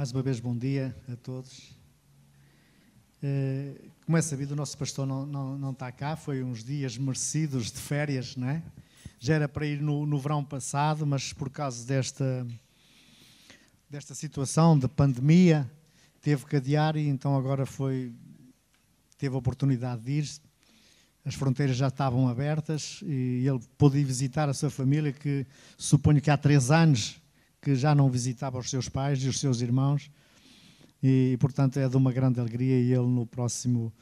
Mais uma vez, bom dia a todos. Eh, como é sabido, o nosso pastor não, não, não está cá, foi uns dias merecidos de férias, não é? Já era para ir no, no verão passado, mas por causa desta, desta situação de pandemia, teve que adiar e então agora foi, teve a oportunidade de ir. As fronteiras já estavam abertas e ele pôde ir visitar a sua família, que suponho que há três anos que já não visitava os seus pais e os seus irmãos. E, portanto, é de uma grande alegria e ele no próximo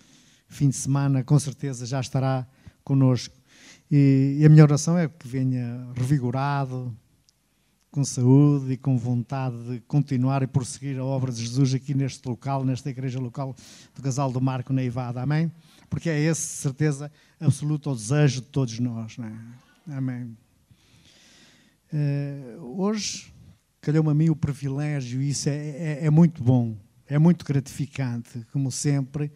fim de semana, com certeza, já estará conosco. E, e a minha oração é que venha revigorado, com saúde e com vontade de continuar e prosseguir a obra de Jesus aqui neste local, nesta igreja local do Casal do Marco Neivada. Amém? Porque é esse, certeza absoluta, o desejo de todos nós. É? Amém. Uh, hoje calhou-me a mim o privilégio, e isso é, é, é, muito bom, é muito gratificante, como sempre,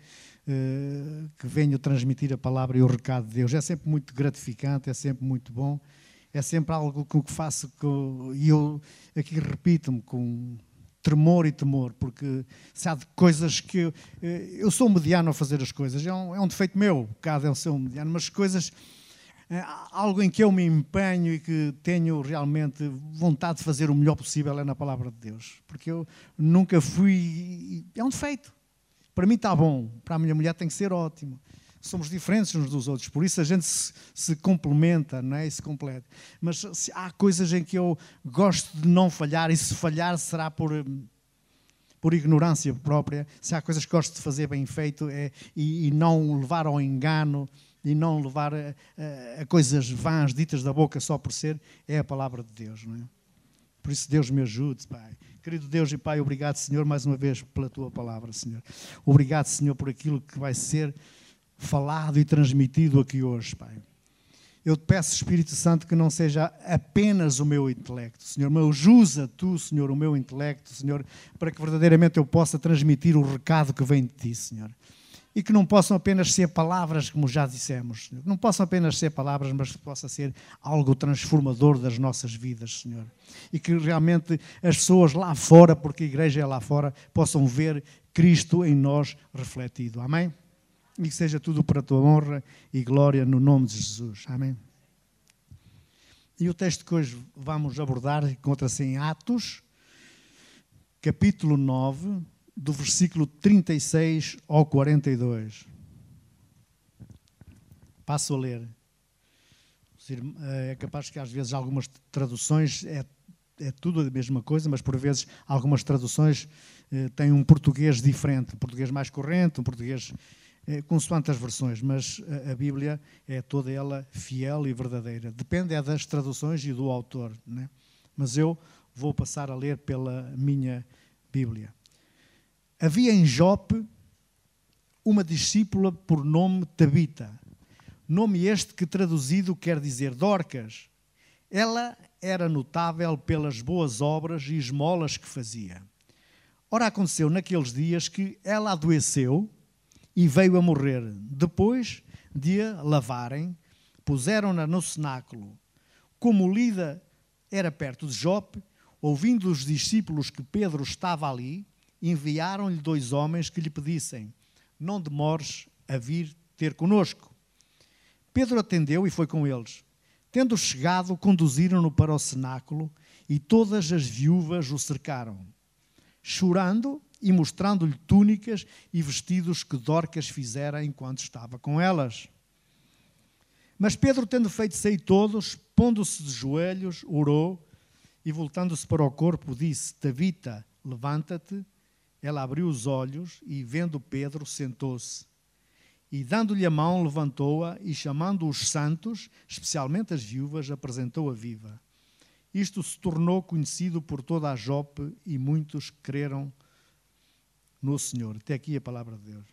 uh, que venho transmitir a palavra e o recado de Deus. É sempre muito gratificante, é sempre muito bom, é sempre algo que faço, com, e eu aqui repito-me com tremor e temor, porque se há coisas que. Eu, eh, eu sou mediano a fazer as coisas, é um, é um defeito meu, cada ser um mediano, mas coisas é, algo em que eu me empenho e que tenho realmente vontade de fazer o melhor possível é na palavra de Deus. Porque eu nunca fui. É um defeito. Para mim está bom, para a minha mulher tem que ser ótimo. Somos diferentes uns dos outros, por isso a gente se, se complementa não é? e se completa. Mas se há coisas em que eu gosto de não falhar, e se falhar será por, por ignorância própria. Se há coisas que gosto de fazer bem feito é, e, e não levar ao engano e não levar a, a, a, coisas vãs ditas da boca só por ser, é a palavra de Deus, não é? Por isso, Deus me ajude, Pai. Querido Deus e Pai, obrigado, Senhor, mais uma vez pela tua palavra, Senhor. Obrigado, Senhor, por aquilo que vai ser falado e transmitido aqui hoje, Pai. Eu te peço, Espírito Santo, que não seja apenas o meu intelecto, Senhor, mas usa tu, Senhor, o meu intelecto, Senhor, para que verdadeiramente eu possa transmitir o recado que vem de ti, Senhor e que não possam apenas ser palavras, como já dissemos, Senhor. Não possam apenas ser palavras, mas que possa ser algo transformador das nossas vidas, Senhor. E que realmente as pessoas lá fora, porque a igreja é lá fora, possam ver Cristo em nós refletido. Amém? E que seja tudo para a tua honra e glória no nome de Jesus. Amém? E o texto que hoje vamos abordar encontra-se em Atos, capítulo 9, do versículo 36 ao 42. Passo a ler. É capaz que às vezes algumas traduções é, é tudo a mesma coisa, mas por vezes algumas traduções eh, têm um português diferente, um português mais corrente, um português eh, consoante as versões, mas a, a, Bíblia é toda ela fiel e verdadeira. Depende é das traduções e do autor, né? mas eu vou passar a ler pela minha Bíblia. Havia em Jope uma discípula por nome Tabita, nome este que traduzido quer dizer Dorcas. Ela era notável pelas boas obras e esmolas que fazia. Ora, aconteceu naqueles dias que ela adoeceu e veio a morrer. Depois de a lavarem, puseram-na no cenáculo. Como Lida era perto de Jope, ouvindo os discípulos que Pedro estava ali, enviaram-lhe dois homens que lhe pedissem: Não demores a vir ter conosco. Pedro atendeu e foi com eles. Tendo chegado, conduziram-no para o cenáculo e todas as viúvas o cercaram, chorando e mostrando-lhe túnicas e vestidos que Dorcas fizera enquanto estava com elas. Mas Pedro, tendo feito sair todos, pondo-se de joelhos, orou e, voltando-se para o corpo, disse: Tabita, levanta-te. Ela abriu os olhos e, vendo Pedro, sentou-se. E, dando-lhe a mão, levantou-a e, chamando os santos, especialmente as viúvas, apresentou-a viva. Isto se tornou conhecido por toda a Jope e muitos creram no Senhor. Até aqui a palavra de Deus.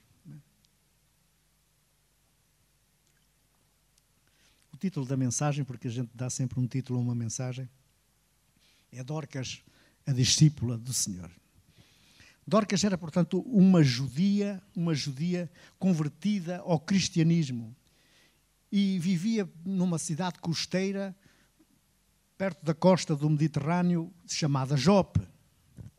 O título da mensagem, porque a gente dá sempre um título a uma mensagem, é Dorcas, a discípula do Senhor. Dorcas era, portanto, uma judia, uma judia convertida ao cristianismo e vivia numa cidade costeira perto da costa do Mediterrâneo chamada Jope.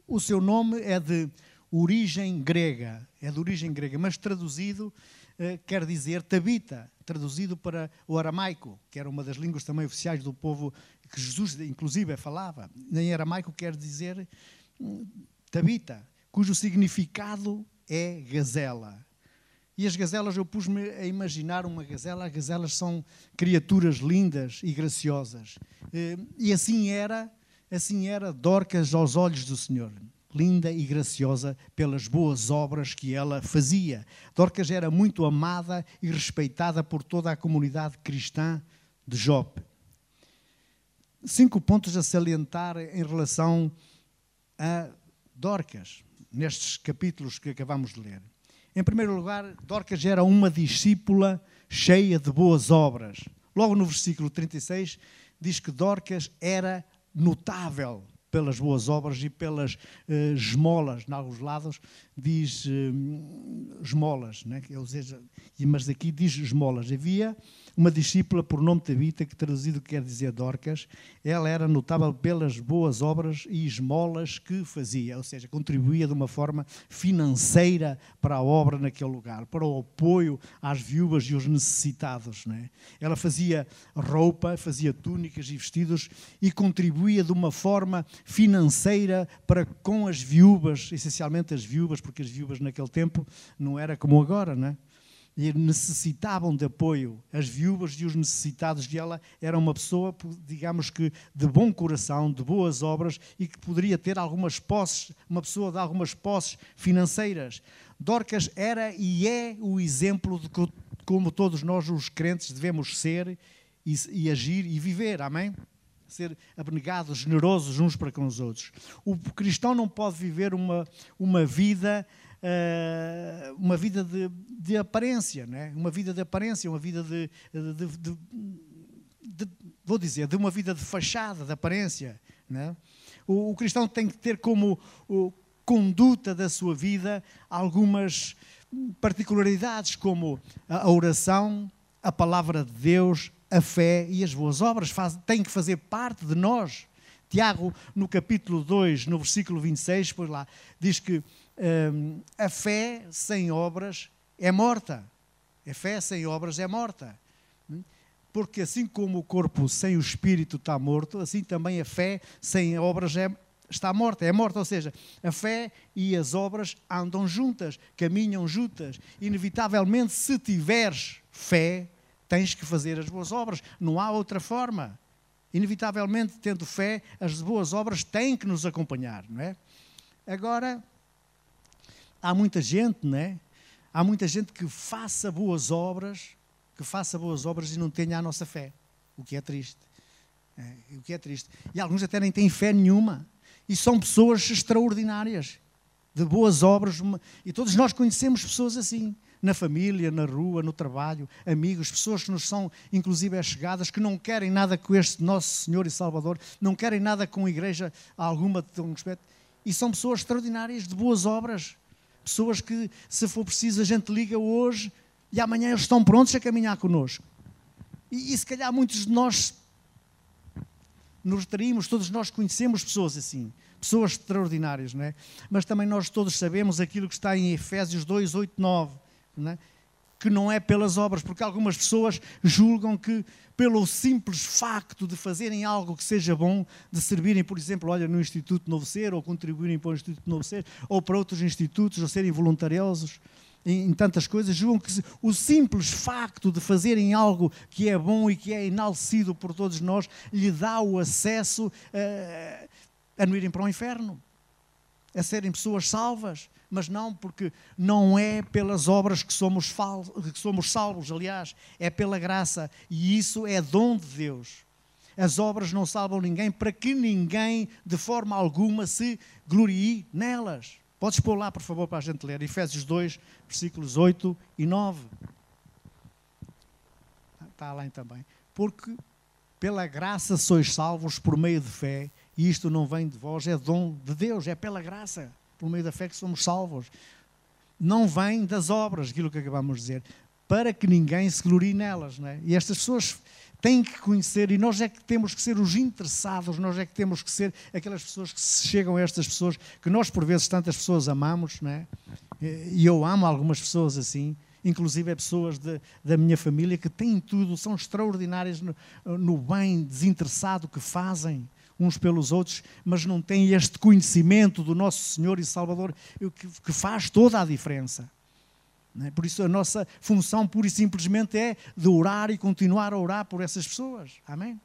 o seu nome é de origem grega, é de origem grega, mas traduzido eh, quer dizer Tabita, traduzido para o aramaico, que era uma das línguas também oficiais do povo que Jesus, inclusive, falava. Em aramaico quer dizer hum, Tabita, cujo significado é gazela. E as gazelas, eu pus-me a imaginar uma gazela. As gazelas são criaturas lindas e graciosas. Eh, e assim era, assim era Dorcas aos olhos do Senhor. Linda e graciosa pelas boas obras que ela fazia. Dorcas era muito amada e respeitada por toda a comunidade cristã de Jope. Cinco pontos a salientar em relação a Dorcas, nestes capítulos que acabamos de ler. Em primeiro lugar, Dorcas era uma discípula cheia de boas obras. Logo no versículo 36, diz que Dorcas era notável pelas boas obras e pelas uh, esmolas. Em alguns lados diz uh, esmolas, né? ou seja, mas aqui diz esmolas. Havia uma discípula por nome Tabita, que traduzido quer dizer Dorcas, ela era notável pelas boas obras e esmolas que fazia, ou seja, contribuía de uma forma financeira para a obra naquele lugar, para o apoio às viúvas e os necessitados. Não é? Ela fazia roupa, fazia túnicas e vestidos e contribuía de uma forma financeira para com as viúvas, essencialmente as viúvas, porque as viúvas naquele tempo não era como agora, não é? Necessitavam de apoio, as viúvas e os necessitados, e ela era uma pessoa, digamos que, de bom coração, de boas obras e que poderia ter algumas posses, uma pessoa de algumas posses financeiras. Dorcas era e é o exemplo de como todos nós, os crentes, devemos ser e, e agir e viver, amém? ser abnegados, generosos uns para com os outros. O cristão não pode viver uma, uma vida uh, uma vida de, de aparência, né? uma vida de aparência, uma vida de, de, de, vou dizer, de uma vida de fachada, de aparência. Né? O, o cristão tem que ter como o, conduta da sua vida algumas particularidades, como a oração, a palavra de Deus, a fé e as boas obras faz, que fazer parte de nós. Tiago, no capítulo 2, no versículo 26, pois lá, diz que um, a fé sem obras é morta. A fé sem obras é morta. Porque assim como o corpo sem o espírito está morto, assim também a fé sem obras é, está morta. É morta, ou seja, a fé e as obras andam juntas, caminham juntas. Inevitavelmente, se tiveres fé, tens que fazer as boas obras. Não há outra forma. Inevitavelmente, tendo fé, as boas obras têm que nos acompanhar, não é? Agora, há muita gente, não é? Há muita gente que faça boas obras, que faça boas obras e não tenha a nossa fé, o que é triste. É, o que é triste. E alguns até nem têm fé nenhuma. E são pessoas extraordinárias, de boas obras. E todos nós conhecemos pessoas assim, na família, na rua, no trabalho, amigos, pessoas que nos são inclusive chegadas, que não querem nada com este nosso Senhor e Salvador, não querem nada com a igreja alguma de um respeito. E são pessoas extraordinárias, de boas obras, Pessoas que, se for preciso, a gente liga hoje e amanhã eles estão prontos a caminhar connosco. E, e se calhar muitos de nós nos teríamos, todos nós conhecemos pessoas assim, pessoas extraordinárias, não é? Mas também nós todos sabemos aquilo que está em Efésios 2, 8, 9, não é? Que não é pelas obras, porque algumas pessoas julgam que pelo simples facto de fazerem algo que seja bom, de servirem, por exemplo, olha, no Instituto Novo Ser, ou contribuírem para o Instituto Novo Ser, ou para outros institutos, ou serem voluntariosos em, em tantas coisas, julgam que o simples facto de fazerem algo que é bom e que é enaltecido por todos nós, lhe dá o acesso a, a não irem para o inferno, a serem pessoas salvas mas não porque não é pelas obras que somos, que somos salvos, aliás, é pela graça, e isso é dom de Deus. As obras não salvam ninguém para que ninguém, de forma alguma, se glorie nelas. Podes pôr lá, por favor, para a gente ler. Efésios 2, versículos 8 e 9. Está lá também. Porque pela graça sois salvos por meio de fé, e isto não vem de vós, é dom de Deus, é pela graça por meio da fé que somos salvos. Não vem das obras, aquilo que acabamos de dizer, para que ninguém se glorie nelas. Não é? E estas pessoas têm que conhecer, e nós é que temos que ser os interessados, nós é que temos que ser aquelas pessoas que chegam a estas pessoas, que nós por vezes tantas pessoas amamos, não é? e eu amo algumas pessoas assim, inclusive é pessoas de, da minha família que têm tudo, são extraordinárias no, no bem desinteressado que fazem uns pelos outros, mas não têm este conhecimento do nosso Senhor e Salvador que, faz toda a diferença. É? Por isso, a nossa função, pura e simplesmente, é de orar e continuar a orar por essas pessoas. Amém?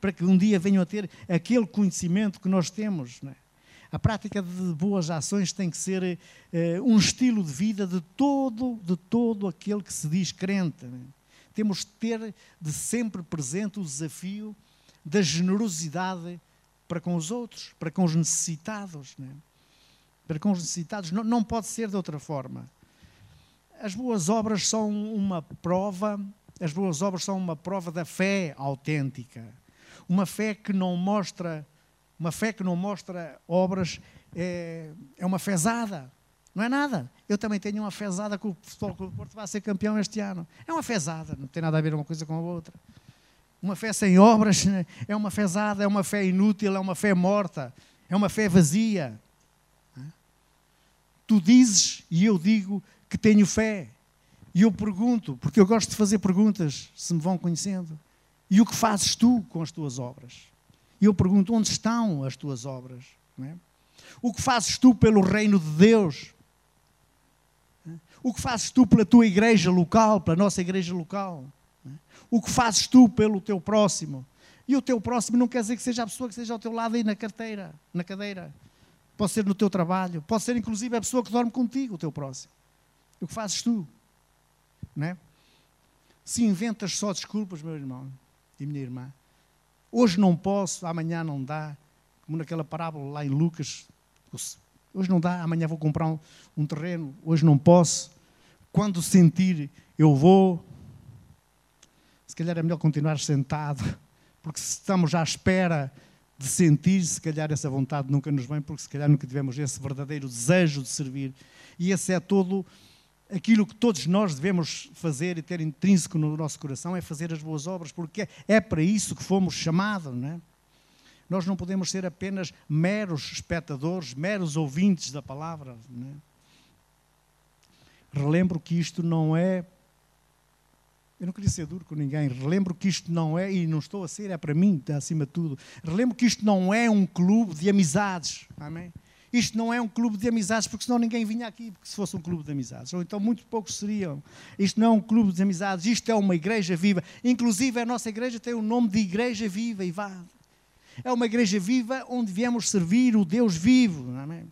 Para que um dia venham a ter aquele conhecimento que nós temos. É? A prática de boas ações tem que ser uh, um estilo de vida de todo, de todo aquele que se diz crente. É? Temos de ter de sempre presente o desafio da generosidade para com os outros, para com os necessitados. É? Para com os necessitados. Não, não pode ser de outra forma as boas obras são uma prova, as boas obras são uma prova da fé autêntica. Uma fé que não mostra, uma fé que não mostra obras é, é uma fezada. Não é nada. Eu também tenho uma fezada que o Futebol Clube Porto vai ser campeão este ano. É uma fezada, não tem nada a ver uma coisa com a outra. Uma fé sem obras é uma fezada, é uma fé inútil, é uma fé morta, é uma fé vazia. Tu dizes e eu digo que tenho fé. E eu pergunto, porque eu gosto de fazer perguntas, se me vão conhecendo. E o que fazes tu com as tuas obras? E eu pergunto, onde estão as tuas obras? É? O que fazes tu pelo reino de Deus? O que fazes tu pela tua igreja local, pela nossa igreja local? O que fazes tu pelo teu próximo? E o teu próximo não quer dizer que seja a pessoa que esteja ao teu lado aí na carteira, na cadeira. Pode ser no teu trabalho, pode ser inclusive a pessoa que dorme contigo, o teu próximo. O que fazes tu? Não é? Se inventas só desculpas, meu irmão e minha irmã, hoje não posso, amanhã não dá, como naquela parábola lá em Lucas, hoje não dá, amanhã vou comprar um, um terreno, hoje não posso, quando sentir eu vou, calhar é melhor continuar sentado, porque se estamos à espera de sentir, se calhar essa vontade nunca nos vem, porque se calhar nunca tivemos esse verdadeiro desejo de servir. E esse é todo aquilo que todos nós devemos fazer e ter intrínseco no nosso coração é fazer as boas obras, porque é para isso que fomos chamados, não é? Nós não podemos ser apenas meros espectadores, meros ouvintes da palavra. Não é? Relembro que isto não é. Eu não queria ser duro com ninguém. Relembro que isto não é, e não estou a ser, é para mim, acima de tudo. Relembro que isto não é um clube de amizades. Amém? Isto não é um clube de amizades, porque senão ninguém vinha aqui, porque se fosse um clube de amizades. Ou então muito poucos seriam. Isto não é um clube de amizades, isto é uma igreja viva. Inclusive a nossa igreja tem o nome de Igreja Viva e vá. É uma igreja viva onde viemos servir o Deus vivo. É?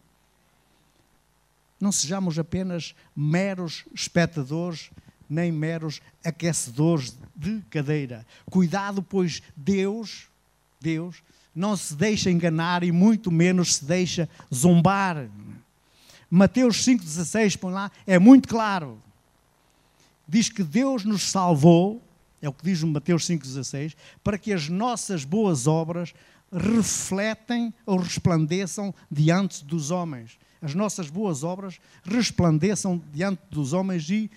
não sejamos apenas meros espectadores, nem meros aquecedores de cadeira. Cuidado, pois Deus, Deus, não se deixa enganar e muito menos se deixa zombar. Mateus 5,16, põe lá, é muito claro. Diz que Deus nos salvou, é o que diz Mateus 5,16, para que as nossas boas obras refletem ou resplandeçam diante dos homens. As nossas boas obras resplandeçam diante dos homens e,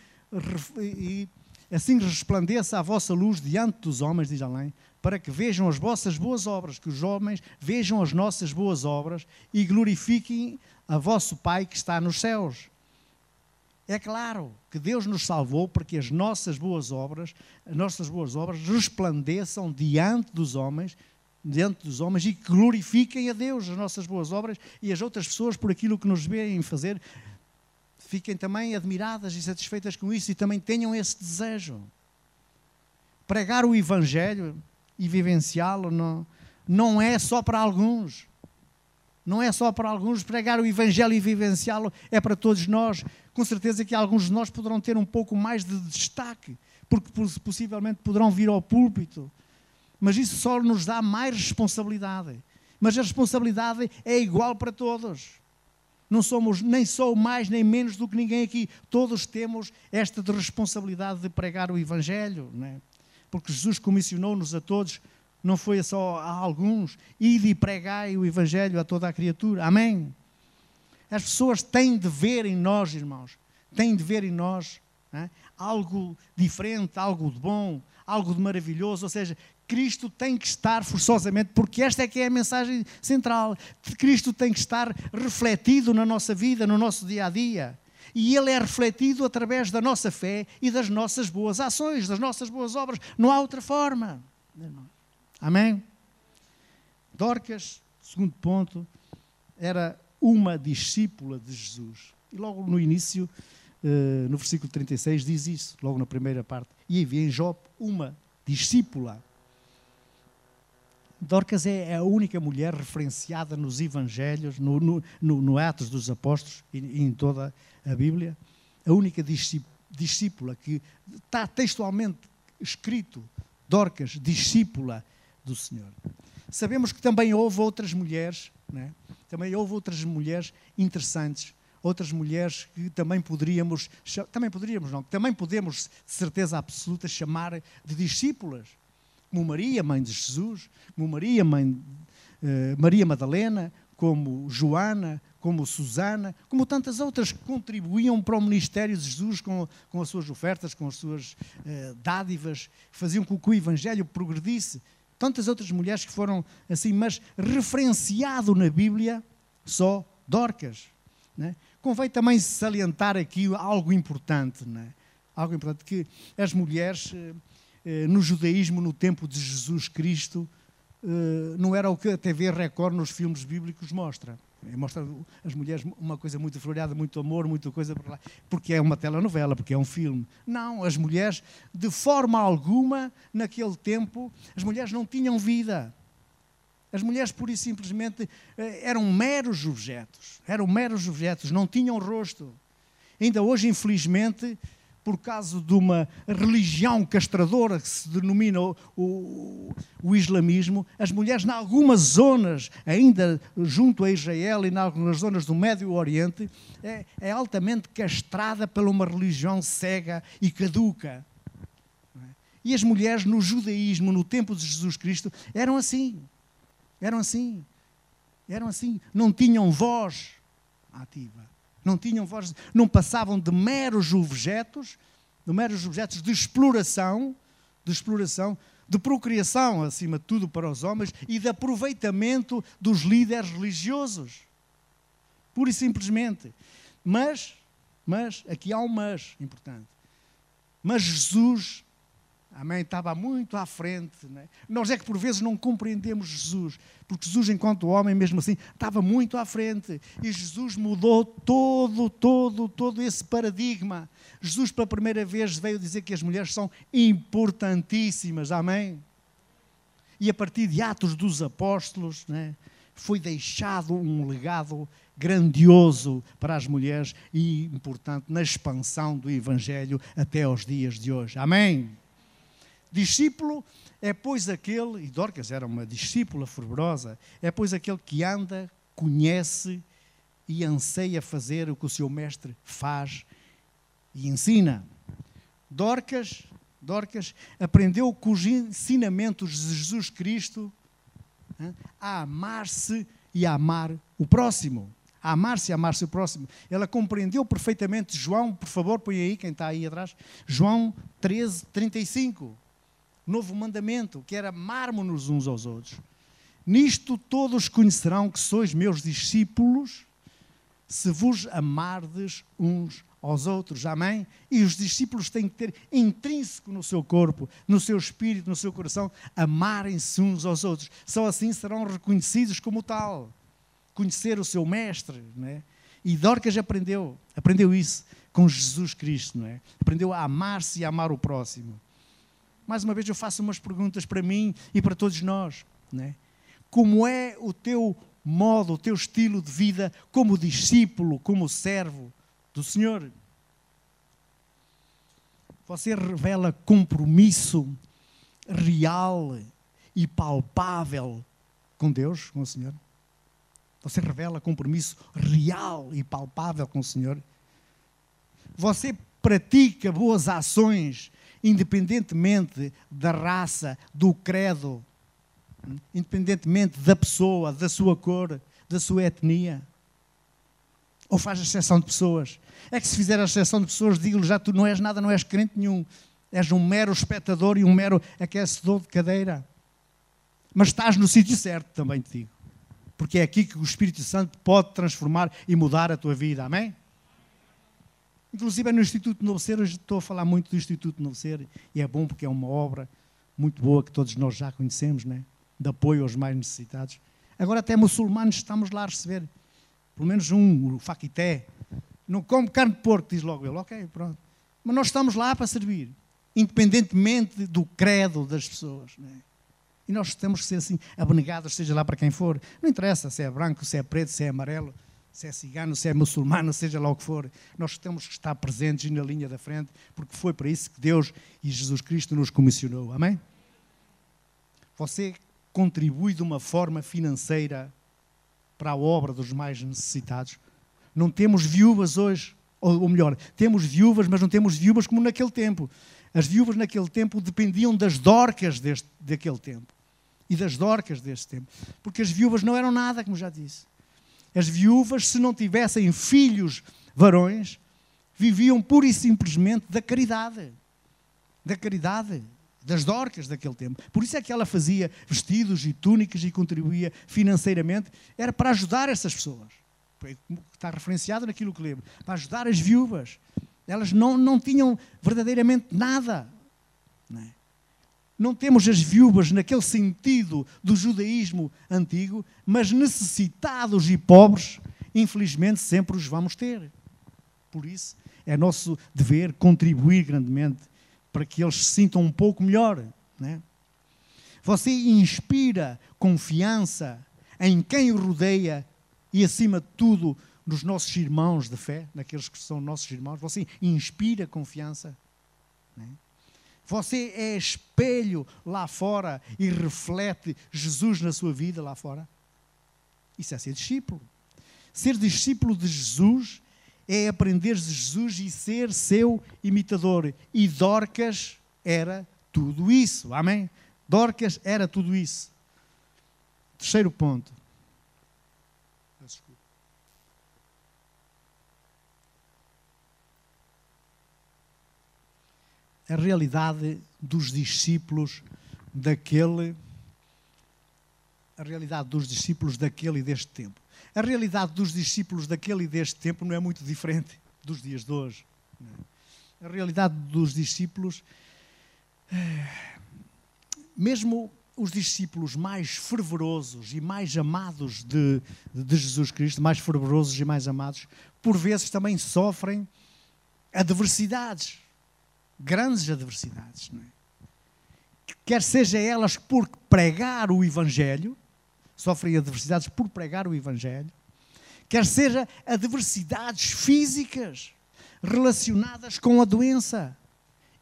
e assim resplandeça a vossa luz diante dos homens, diz além, para que vejam as vossas boas obras, que os homens vejam as nossas boas obras e glorifiquem a vosso Pai que está nos céus. É claro que Deus nos salvou para que as nossas boas obras, as nossas boas obras resplandeçam diante dos homens, diante dos homens e glorifiquem a Deus as nossas boas obras e as outras pessoas por aquilo que nos veem fazer, fiquem também admiradas e satisfeitas com isso e também tenham esse desejo. Pregar o evangelho e vivenciá-lo não, não é só para alguns. Não é só para alguns. Pregar o Evangelho e vivenciá-lo é para todos nós. Com certeza que alguns de nós poderão ter um pouco mais de destaque, porque possivelmente poderão vir ao púlpito. Mas isso só nos dá mais responsabilidade. Mas a responsabilidade é igual para todos. Não somos nem só mais nem menos do que ninguém aqui. Todos temos esta de responsabilidade de pregar o Evangelho. Não é? porque Jesus comissionou-nos a todos, não foi só a alguns, ide e pregai o Evangelho a toda a criatura. Amém? As pessoas têm de ver em nós, irmãos, têm de ver em nós é? algo diferente, algo de bom, algo de maravilhoso, ou seja, Cristo tem que estar forçosamente, porque esta é que é a mensagem central. Cristo tem que estar refletido na nossa vida, no nosso dia a dia. E ele é refletido através da nossa fé e das nossas boas ações, das nossas boas obras. Não há outra forma. Amém? Dorcas, segundo ponto, era uma discípula de Jesus. E logo no início, eh, no versículo 36, diz isso, logo na primeira parte. E havia em Job uma discípula. Dorcas é a única mulher referenciada nos Evangelhos, no, no, no, no Atos dos Apóstolos e, e, em toda a Bíblia. A única discípula que está textualmente escrito, Dorcas, discípula do Senhor. Sabemos que também houve outras mulheres, né? também houve outras mulheres interessantes, outras mulheres que também poderíamos, também poderíamos não, também podemos, de certeza absoluta, chamar de discípulas, como Maria, mãe de Jesus, como Maria, mãe eh, Maria Madalena, como Joana, como Susana, como tantas outras que contribuíam para o ministério de Jesus com, com as suas ofertas, com as suas eh, dádivas, faziam com que o Evangelho progredisse tantas outras mulheres que foram assim, mas referenciado na Bíblia só Dorcas. Né? Convém também salientar aqui algo importante, né? algo importante, que as mulheres eh, eh, no judaísmo, no tempo de Jesus Cristo, eh, não era o que a TV Record nos filmes bíblicos mostra. É, mostra as mulheres uma coisa muito floreada, muito amor, muita coisa para lá, porque é uma telenovela, porque é um filme. Não, as mulheres, de forma alguma, naquele tempo, as mulheres não tinham vida. As mulheres, pura e simplesmente, eh, eram meros objetos. Eram meros objetos, não tinham rosto. Ainda hoje, infelizmente, por causa de uma religião castradora que se denomina o, o, o, islamismo, as mulheres, em algumas zonas, ainda junto a Israel e em algumas zonas do Médio Oriente, é, é altamente castrada pela uma religião cega e caduca. E as mulheres no judaísmo, no tempo de Jesus Cristo, eram assim. Eram assim. Eram assim. Não tinham voz ativa não tinham voz, não passavam de meros objetos, de meros objetos de exploração, de exploração, de procriação, acima de tudo, para os homens e de aproveitamento dos líderes religiosos. Pura e simplesmente. Mas, mas, aqui há um mas importante. Mas Jesus Amém? Estava muito à frente. Né? Nós é que por vezes não compreendemos Jesus, porque Jesus, enquanto homem, mesmo assim, estava muito à frente. E Jesus mudou todo, todo, todo esse paradigma. Jesus, pela primeira vez, veio dizer que as mulheres são importantíssimas. Amém? E a partir de Atos dos Apóstolos, né, foi deixado um legado grandioso para as mulheres e importante na expansão do Evangelho até aos dias de hoje. Amém? Discípulo é, pois, aquele, e Dorcas era uma discípula fervorosa, é, pois, aquele que anda, conhece e anseia fazer o que o seu mestre faz e ensina. Dorcas, Dorcas aprendeu com os ensinamentos de Jesus Cristo a amar-se e a amar o próximo. A amar-se e amar-se o próximo. Ela compreendeu perfeitamente João, por favor, põe aí quem está aí atrás. João 13, 35 novo mandamento, que era amarmos-nos uns aos outros. Nisto todos conhecerão que sois meus discípulos, se vos amardes uns aos outros. Amém? E os discípulos têm que ter intrínseco no seu corpo, no seu espírito, no seu coração, amarem-se uns aos outros. Só assim serão reconhecidos como tal. Conhecer o seu mestre, não é? E Dorcas aprendeu, aprendeu isso com Jesus Cristo, não é? Aprendeu a amar-se e a amar o próximo mais uma vez eu faço umas perguntas para mim e para todos nós. Né? Como é o teu modo, o teu estilo de vida como discípulo, como servo do Senhor? Você revela compromisso real e palpável com Deus, com o Senhor? Você revela compromisso real e palpável com o Senhor? Você pratica boas ações independentemente da raça, do credo, independentemente da pessoa, da sua cor, da sua etnia? Ou faz exceção de pessoas? É que se fizer a exceção de pessoas, digo-lhe já, tu não és nada, não és crente nenhum. És um mero espectador e um mero aquecedor de cadeira. Mas estás no sítio certo, também te digo. Porque é aqui que o Espírito Santo pode transformar e mudar a tua vida. Amém? Inclusive é no Instituto Novo Ser, hoje estou a falar muito do Instituto Novo Ser, e é bom porque é uma obra muito boa que todos nós já conhecemos, né? de apoio aos mais necessitados. Agora até muçulmanos estamos lá a receber. Pelo menos um, o Faquité. Não come carne de porco, diz logo ele. Ok, pronto. Mas nós estamos lá para servir, independentemente do credo das pessoas. Né? E nós temos que ser assim, abnegados, seja lá para quem for. Não interessa se é branco, se é preto, se é amarelo se é cigano, se é muçulmano, seja lá o que for, nós temos que estar presentes e na linha da frente, porque foi para isso que Deus e Jesus Cristo nos comissionou. Amém? Você contribui de uma forma financeira para a obra dos mais necessitados. Não temos viúvas hoje, ou, melhor, temos viúvas, mas não temos viúvas como naquele tempo. As viúvas naquele tempo dependiam das dorcas deste, daquele tempo e das dorcas deste tempo, porque as viúvas não eram nada, como já disse. As viúvas, se não tivessem filhos varões, viviam pura e simplesmente da caridade. Da caridade, das dorcas daquele tempo. Por isso é que ela fazia vestidos e túnicas e contribuía financeiramente. Era para ajudar essas pessoas. Está referenciado naquilo que lembro. Para ajudar as viúvas. Elas não, não tinham verdadeiramente nada. Não é? Não temos as viúvas naquele sentido do judaísmo antigo, mas necessitados e pobres, infelizmente, sempre os vamos ter. Por isso, é nosso dever contribuir grandemente para que eles se sintam um pouco melhor. Né? Você inspira confiança em quem o rodeia e, acima de tudo, nos nossos irmãos de fé, naqueles que são nossos irmãos. Você inspira confiança. Né? Você é espelho lá fora e reflete Jesus na sua vida lá fora? Isso é ser discípulo. Ser discípulo de Jesus é aprender de Jesus e ser seu imitador. E Dorcas era tudo isso. Amém? Dorcas era tudo isso. Terceiro ponto. A realidade dos discípulos daquele a realidade dos discípulos daquele e deste tempo. A realidade dos discípulos daquele e deste tempo não é muito diferente dos dias de hoje. A realidade dos discípulos, eh, mesmo os discípulos mais fervorosos e mais amados de, de Jesus Cristo, mais fervorosos e mais amados, por vezes também sofrem adversidades grandes adversidades. Não é? Quer seja elas por pregar o Evangelho, sofrem adversidades por pregar o Evangelho, quer seja adversidades físicas relacionadas com a doença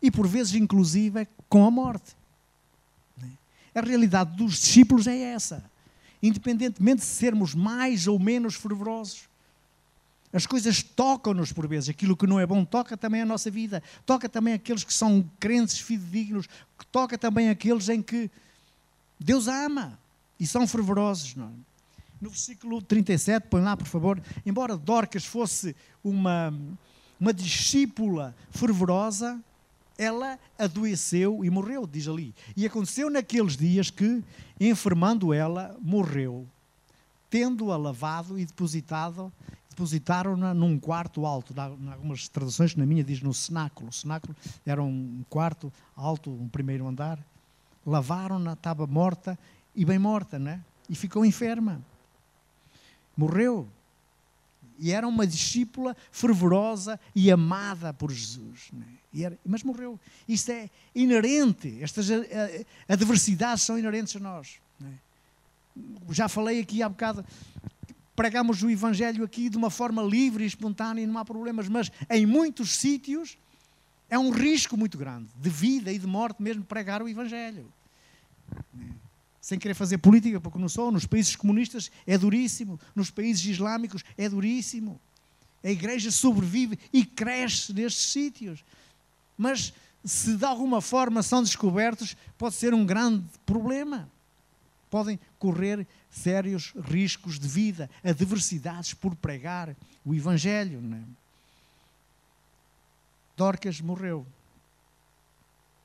e por vezes inclusive com a morte. É? A realidade dos discípulos é essa. Independentemente de sermos mais ou menos fervorosos, as coisas tocam-nos por vezes. Aquilo que não é bom toca também a nossa vida. Toca também aqueles que são crentes fidedignos. Toca também aqueles em que Deus ama e são fervorosos. Não é? No versículo 37, põe lá, por favor. Embora Dorcas fosse uma, uma discípula fervorosa, ela adoeceu e morreu, diz ali. E aconteceu naqueles dias que, enfermando ela, morreu, tendo-a lavado e depositado depositaram-na num quarto alto. Em algumas traduções, na minha diz no cenáculo. O cenáculo era um quarto alto, um primeiro andar. Lavaram-na, estava morta e bem morta, né? E ficou enferma. Morreu. E era uma discípula fervorosa e amada por Jesus. Né? Era, mas morreu. Isto é inerente. Estas eh, eh, adversidades são inerentes a nós. Né? Já falei aqui há bocado pregamos o Evangelho aqui de uma forma livre e espontânea e não há problemas, mas em muitos sítios é um risco muito grande, de vida e de morte mesmo, pregar o Evangelho. Sem querer fazer política, porque não sou, nos países comunistas é duríssimo, nos países islâmicos é duríssimo. A igreja sobrevive e cresce nestes sítios. Mas se de alguma forma são descobertos, pode ser um grande problema. Podem correr sérios riscos de vida, adversidades por pregar o Evangelho. Né? Dorcas morreu.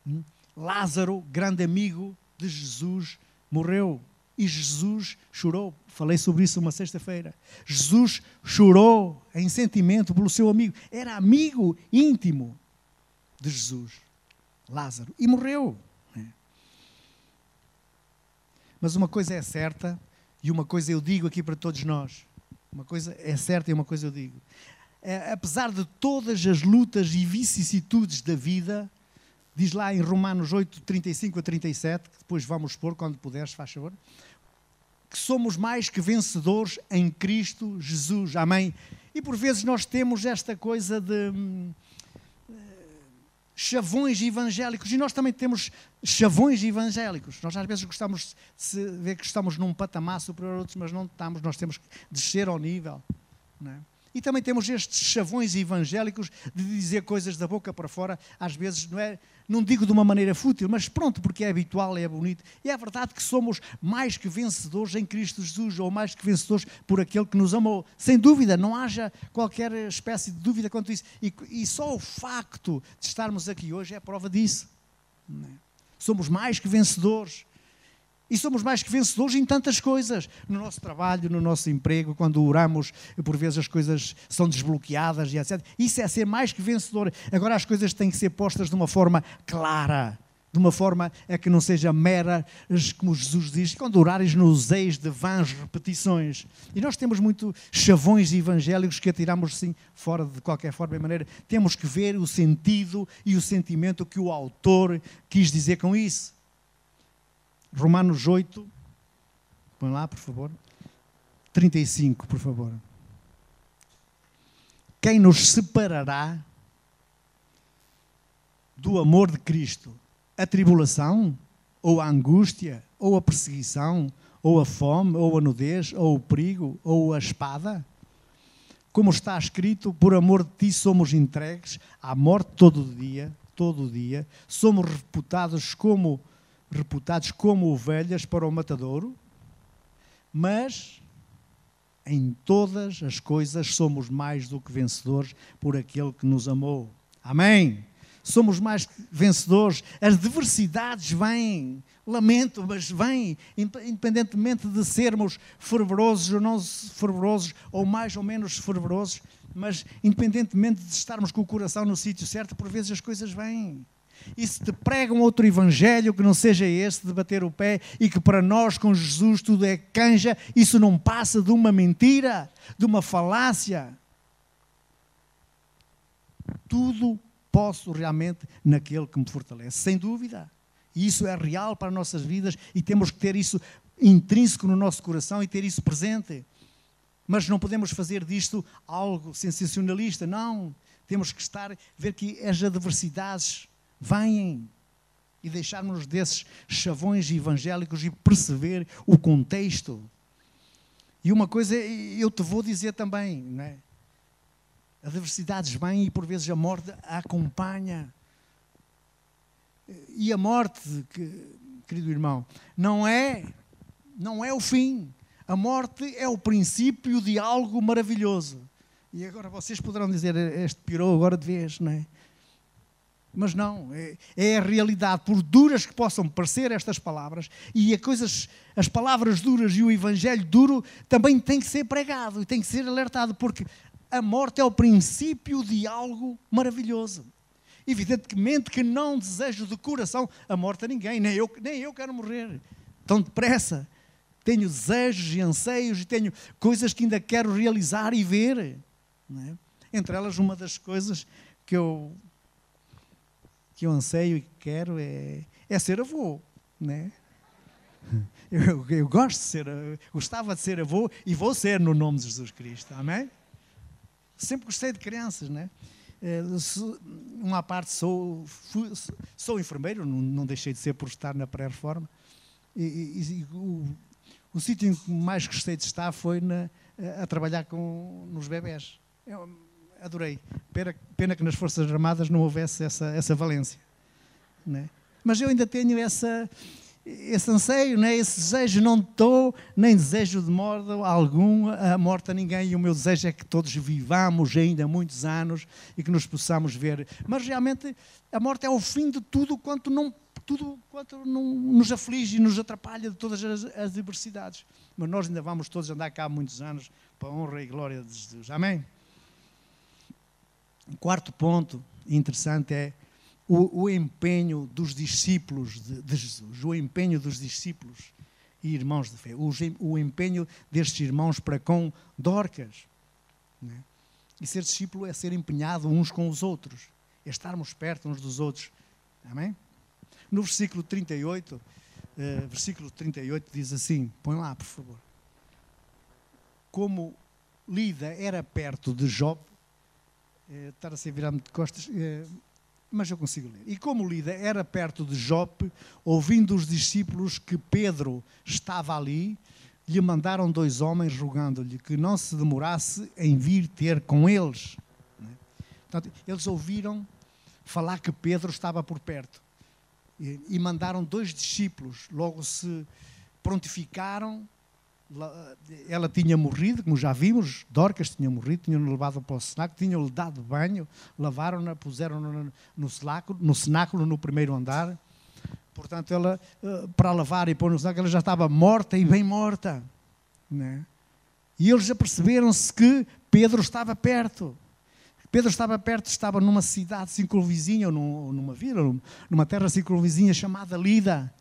Hum? Lázaro, grande amigo de Jesus, morreu. E Jesus chorou. Falei sobre isso uma sexta-feira. Jesus chorou em sentimento pelo seu amigo. Era amigo íntimo de Jesus, Lázaro. E morreu. Mas uma coisa é certa e uma coisa eu digo aqui para todos nós. Uma coisa é certa e uma coisa eu digo. É, apesar de todas as lutas e vicissitudes da vida, diz lá em Romanos 8, 35 a 37, que depois vamos pôr quando puderes, faz favor, que somos mais que vencedores em Cristo Jesus. Amém? E por vezes nós temos esta coisa de hum, chavões evangélicos e nós também temos chavões evangélicos. Nós às vezes gostamos de ver que estamos num patamar superior a outros, mas não estamos, nós temos que descer ao nível. Não é? E também temos estes chavões evangélicos de dizer coisas da boca para fora, às vezes não é, não digo de uma maneira fútil, mas pronto, porque é habitual, é bonito. E é verdade que somos mais que vencedores em Cristo Jesus, ou mais que vencedores por aquele que nos amou. Sem dúvida, não haja qualquer espécie de dúvida quanto isso. E, e só o facto de estarmos aqui hoje é prova disso. É? Somos mais que vencedores. E somos mais que vencedores em tantas coisas. No nosso trabalho, no nosso emprego, quando oramos, por vezes as coisas são desbloqueadas e etc. Isso é ser mais que vencedor. Agora as coisas têm que ser postas de uma forma clara. De uma forma a que não seja mera, como Jesus diz, quando orares nos eis de vãs repetições. E nós temos muito chavões evangélicos que atiramos assim fora de qualquer forma e maneira. Temos que ver o sentido e o sentimento que o autor quis dizer com isso. Romanos 8, põe lá, por favor. 35, por favor. Quem nos separará do amor de Cristo? A tribulação, ou a angústia, ou a perseguição, ou a fome, ou a nudez, ou o perigo, ou a espada? Como está escrito, por amor de ti somos entregues à morte todo dia, todo dia, somos reputados como reputados como ovelhas para o matadouro, mas em todas as coisas somos mais do que vencedores por aquele que nos amou. Amém? Somos mais que vencedores. As diversidades vêm, lamento, mas vêm, independentemente de sermos fervorosos ou não fervorosos, ou mais ou menos fervorosos, mas independentemente de estarmos com o coração no sítio certo, por vezes as coisas vêm. E se te pregam outro evangelho que não seja este de bater o pé e que para nós com Jesus tudo é canja, isso não passa de uma mentira, de uma falácia. Tudo posso realmente naquele que me fortalece, sem dúvida. E isso é real para as nossas vidas e temos que ter isso intrínseco no nosso coração e ter isso presente. Mas não podemos fazer disto algo sensacionalista, não. Temos que estar, ver que as adversidades Venham e deixarmos desses chavões evangélicos e perceber o contexto. E uma coisa eu te vou dizer também, não é? Adversidades vêm e por vezes a morte a acompanha. E a morte, querido irmão, não é não é o fim. A morte é o princípio de algo maravilhoso. E agora vocês poderão dizer, este pirou agora de vez, não é? Mas não, é, é, a realidade, por duras que possam parecer estas palavras, e coisas, as palavras duras e o evangelho duro também tem que ser pregado e tem que ser alertado, porque a morte é o princípio de algo maravilhoso. Evidentemente que não desejo de coração a morte a ninguém, nem eu, nem eu quero morrer tão depressa. Tenho desejos e anseios e tenho coisas que ainda quero realizar e ver. É? Entre elas, uma das coisas que eu que eu anseio e quero é, é ser avô, né? Eu, eu, gosto de ser, gostava de ser avô e vou ser no nome de Jesus Cristo, amém? Sempre gostei de crianças, né? Eh, uma parte sou, fui, sou enfermeiro, não, não, deixei de ser por estar na pré-reforma. E, e, o, o sítio em que mais gostei de estar foi na, a, trabalhar com, nos bebés. Eu, adorei. Pena, pena, que nas Forças Armadas não houvesse essa, essa valência. Né? Mas eu ainda tenho essa, esse anseio, né? esse desejo, não estou, nem desejo de modo algum a morte a ninguém, e o meu desejo é que todos vivamos ainda muitos anos e que nos possamos ver. Mas realmente a morte é o fim de tudo quanto não tudo quanto não nos aflige e nos atrapalha de todas as, as adversidades. Mas nós ainda vamos todos andar cá muitos anos para a honra e glória de Jesus. Amém? Quarto ponto interessante é o, o empenho dos discípulos de, de, Jesus, o empenho dos discípulos e irmãos de fé, o, o empenho destes irmãos para com Dorcas. Né? E ser discípulo é ser empenhado uns com os outros, é estarmos perto uns dos outros. Amém? No versículo 38, uh, eh, versículo 38 diz assim: põe lá, por favor. Como Lida era perto de Jope, uh, estar a ser virado de costas. Uh, mas eu consigo ler. E como Lida era perto de Jope, ouvindo os discípulos que Pedro estava ali, lhe mandaram dois homens rogando-lhe que não se demorasse em vir ter com eles. Portanto, eles ouviram falar que Pedro estava por perto e mandaram dois discípulos. Logo se prontificaram ela tinha morrido, como já vimos, Dorcas tinha morrido, tinham levado para o cenáculo, tinham-lhe dado banho, lavaram-na, puseram-na no cenáculo, no cenáculo, no primeiro andar. Portanto, ela, eh, para lavar e pôr no cenáculo, ela já estava morta e bem morta. Né? E eles já perceberam-se que Pedro estava perto. Pedro estava perto, estava numa cidade circunvizinha, ou numa vila, numa terra circunvizinha chamada Lida.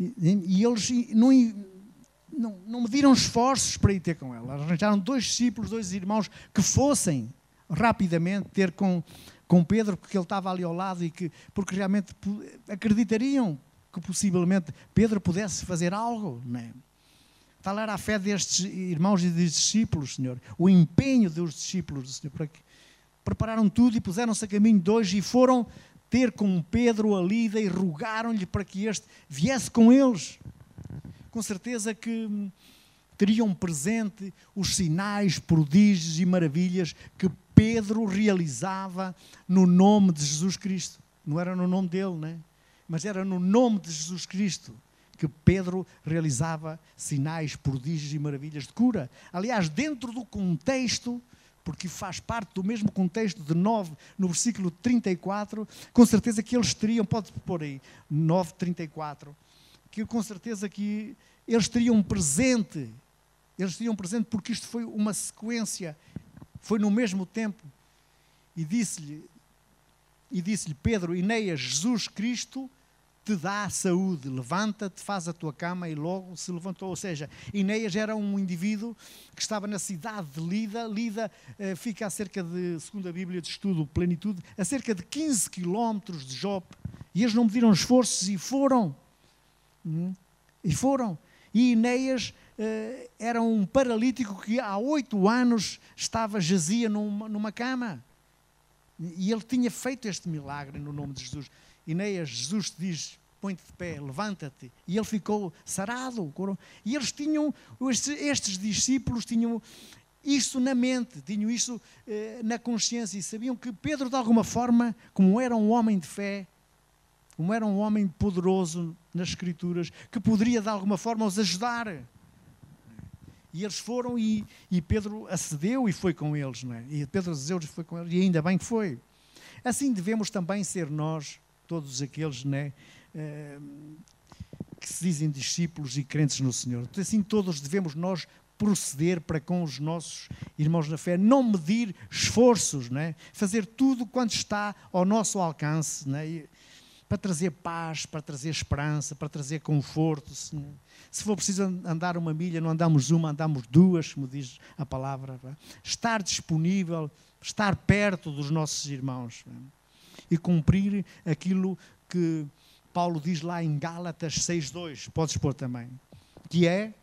E, e eles não, não, não mediram esforços para ir ter com ela. Arranjaram dois discípulos, dois irmãos que fossem rapidamente ter com, com Pedro, porque ele estava ali ao lado e que, porque realmente acreditariam que possivelmente Pedro pudesse fazer algo. Não é? Tal era a fé destes irmãos e destes discípulos, Senhor. O empenho dos discípulos Senhor. Para que prepararam tudo e puseram-se a caminho de hoje e foram ter com Pedro a lida e rogaram-lhe para que este viesse com eles com certeza que teriam presente os sinais, prodígios e maravilhas que Pedro realizava no nome de Jesus Cristo. Não era no nome dele, né? mas era no nome de Jesus Cristo que Pedro realizava sinais, prodígios e maravilhas de cura. Aliás, dentro do contexto, porque faz parte do mesmo contexto de 9, no versículo 34, com certeza que eles teriam, pode pôr aí, 9, 34, que com certeza que eles teriam presente, eles teriam presente porque isto foi uma sequência, foi no mesmo tempo. E disse-lhe, e disse-lhe Pedro, Ineias, Jesus Cristo te dá saúde, levanta-te, faz a tua cama e logo se levantou. Ou seja, Ineias era um indivíduo que estava na cidade de Lida. Lida eh, fica a cerca de, segundo a Bíblia de Estudo Plenitude, a cerca de 15 quilómetros de Jope. E eles não mediram esforços e foram. Hum? E foram. E Ineias uh, era um paralítico que há oito anos estava, jazia numa, numa cama. E ele tinha feito este milagre no nome de Jesus. Ineias, Jesus te diz: põe-te de pé, levanta-te. E ele ficou sarado. E eles tinham, estes, estes discípulos tinham isso na mente, tinham isso eh, na consciência e sabiam que Pedro, de alguma forma, como era um homem de fé, como era um homem poderoso nas Escrituras, que poderia de alguma forma os ajudar. E eles foram e, e Pedro acedeu e foi com eles, não é? E Pedro acedeu e foi com eles, e ainda bem que foi. Assim devemos também ser nós, todos aqueles, não é? Eh, que se dizem discípulos e crentes no Senhor. Assim todos devemos nós proceder para com os nossos irmãos na fé, não medir esforços, não é? fazer tudo quanto está ao nosso alcance. Não é? Para trazer paz, para trazer esperança, para trazer conforto. Se, se for preciso andar uma milha, não andamos uma, andamos duas, como diz a palavra. Estar disponível, estar perto dos nossos irmãos e cumprir aquilo que Paulo diz lá em Gálatas 6.2, podes pôr também, que é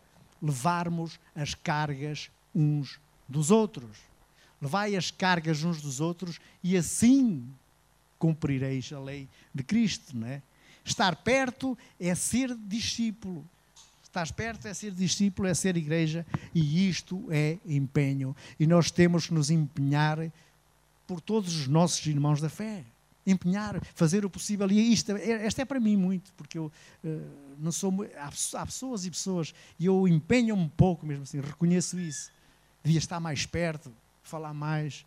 levarmos as cargas uns dos outros. Levai as cargas uns dos outros e assim cumprireis a lei de Cristo, não é? Estar perto é ser discípulo. Estar perto é ser discípulo, é ser igreja, e isto é empenho. E nós temos que nos empenhar por todos os nossos irmãos da fé. empenhar, fazer o possível. E isto, é, esta é para mim muito, porque eu uh, não sou. Há, há, pessoas e pessoas, e eu empenho-me um pouco mesmo assim, reconheço isso. Devia estar mais perto, falar mais,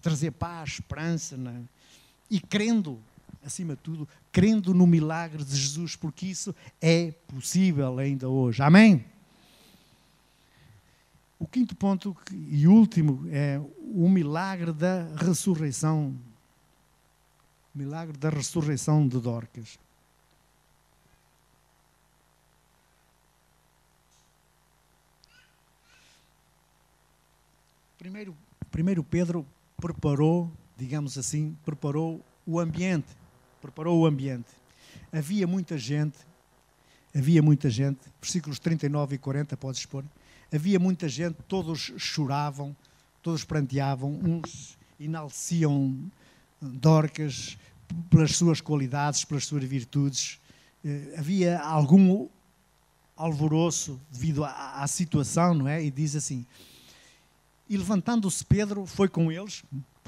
trazer paz, esperança, né? E crendo, acima de tudo, crendo no milagre de Jesus, porque isso é possível ainda hoje. Amém? O quinto ponto e último é o milagre da ressurreição. O milagre da ressurreição de Dorcas. Primeiro, primeiro Pedro preparou, digamos assim, preparou o ambiente. Preparou o ambiente. Havia muita gente, havia muita gente, versículos 39 e 40, podes expor havia muita gente, todos choravam, todos pranteavam, uns enalteciam Dorcas pelas suas qualidades, pelas suas virtudes. Eh, havia algum alvoroço devido à, à situação, não é? E diz assim: E levantando-se Pedro, foi com eles,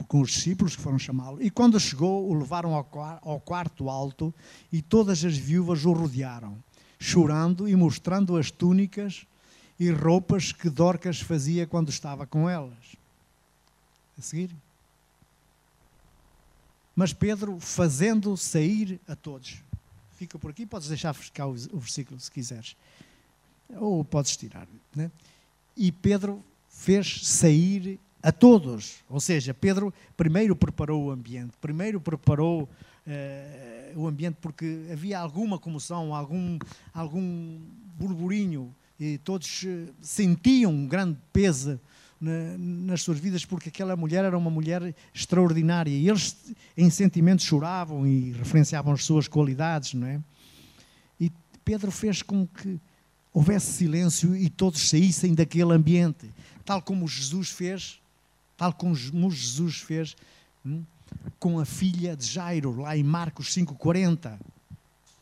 com os discípulos que foram chamá-lo, e quando chegou, o levaram ao quarto alto e todas as viúvas o rodearam, chorando e mostrando as túnicas e roupas que Dorcas fazia quando estava com elas. A seguir. Mas Pedro, fazendo sair a todos. Fica por aqui, podes deixar ficar o versículo se quiseres. Ou podes tirar. Né? E Pedro fez sair a todos. Ou seja, Pedro primeiro preparou o ambiente, primeiro preparou uh, o ambiente porque havia alguma comoção, algum, algum burburinho e todos eh, sentiam um grande peso nas suas vidas porque aquela mulher era uma mulher extraordinária e eles em sentimentos choravam e referenciavam as suas qualidades, não é? E Pedro fez com que houvesse silêncio e todos saíssem daquele ambiente, tal como Jesus fez, tal como Jesus fez hum, com a filha de Jairo, lá em Marcos 5:40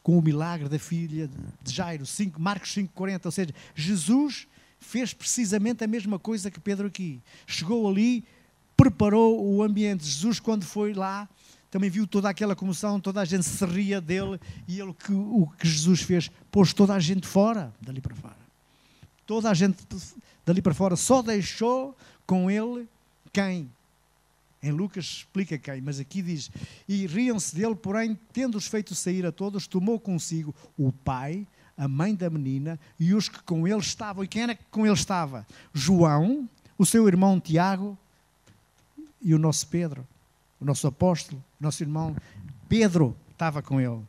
com o milagre da filha de Jairo, 5, Marcos 5,40. Ou seja, Jesus fez precisamente a mesma coisa que Pedro aqui. Chegou ali, preparou o ambiente. Jesus, quando foi lá, também viu toda aquela comoção, toda a gente se ria dele, e ele, que, o que Jesus fez, pôs toda a gente fora, dali para fora. Toda a gente dali para fora, só deixou com ele quem? Em Lucas explica quem, mas aqui diz: E riam-se dele, porém, tendo-os feito sair a todos, tomou consigo o pai, a mãe da menina e os que com ele estavam. E quem era que com ele estava? João, o seu irmão Tiago e o nosso Pedro, o nosso apóstolo, o nosso irmão Pedro estava com ele.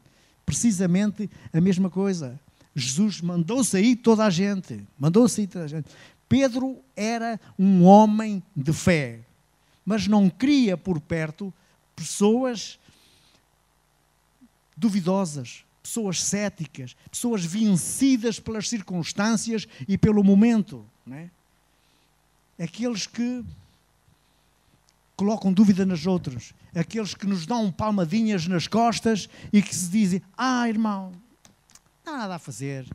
Precisamente a mesma coisa. Jesus mandou sair toda a gente. Mandou sair toda a gente. Pedro era um homem de fé mas não cria por perto pessoas duvidosas, pessoas céticas, pessoas vencidas pelas circunstâncias e pelo momento. Não é? Aqueles que colocam dúvida nas outras, aqueles que nos dão palmadinhas nas costas e que se dizem: Ah, irmão, não há nada a fazer,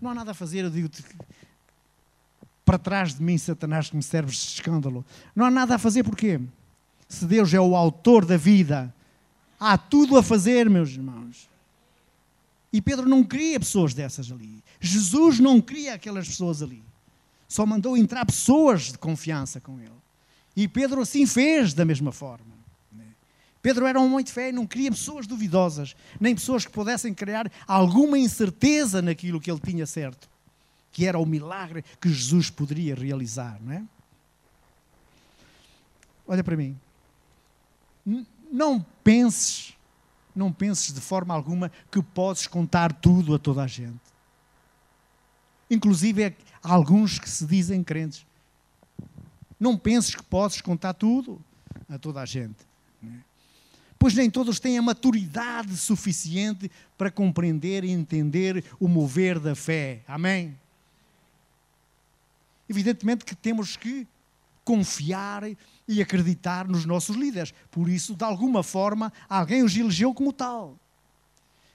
não há nada a fazer. Eu digo-te para trás de mim, Satanás, que me serves de escândalo. Não há nada a fazer, porquê? Se Deus é o autor da vida, há tudo a fazer, meus irmãos. E Pedro não queria pessoas dessas ali. Jesus não queria aquelas pessoas ali. Só mandou entrar pessoas de confiança com ele. E Pedro assim fez da mesma forma. Pedro era um homem de fé e não queria pessoas duvidosas, nem pessoas que pudessem criar alguma incerteza naquilo que ele tinha certo que era o milagre que Jesus poderia realizar, não é? Olha para mim. Não penses, não penses de forma alguma que podes contar tudo a toda a gente. Inclusive há alguns que se dizem crentes. Não penses que podes contar tudo a toda a gente. É? Pois nem todos têm a maturidade suficiente para compreender e entender o mover da fé. Amém? Evidentemente que temos que confiar e acreditar nos nossos líderes. Por isso, de alguma forma, alguém os elegeu como tal.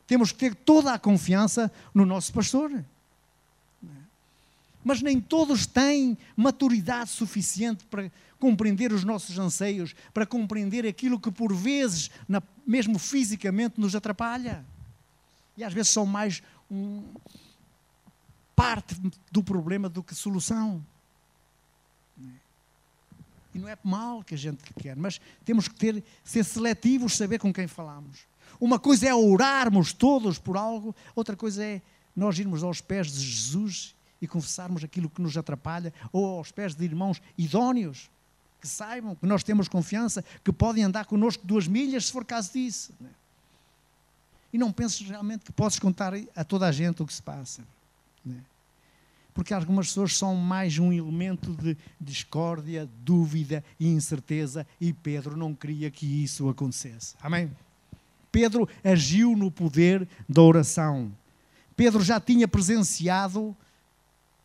Temos que ter toda a confiança no nosso pastor. Mas nem todos têm maturidade suficiente para compreender os nossos anseios, para compreender aquilo que por vezes, mesmo fisicamente, nos atrapalha. E às vezes são mais um, parte do problema do que solução. E não é mal que a gente quer, mas temos que ter, ser seletivos, saber com quem falamos. Uma coisa é orarmos todos por algo, outra coisa é nós irmos aos pés de Jesus e confessarmos aquilo que nos atrapalha, ou aos pés de irmãos idóneos, que saibam que nós temos confiança, que podem andar connosco duas milhas, se for caso disso. Né? E não penses realmente que podes contar a toda a gente o que se passa. Né? Porque algumas pessoas são mais um elemento de discórdia, dúvida e incerteza, e Pedro não queria que isso acontecesse. Amém? Pedro agiu no poder da oração. Pedro já tinha presenciado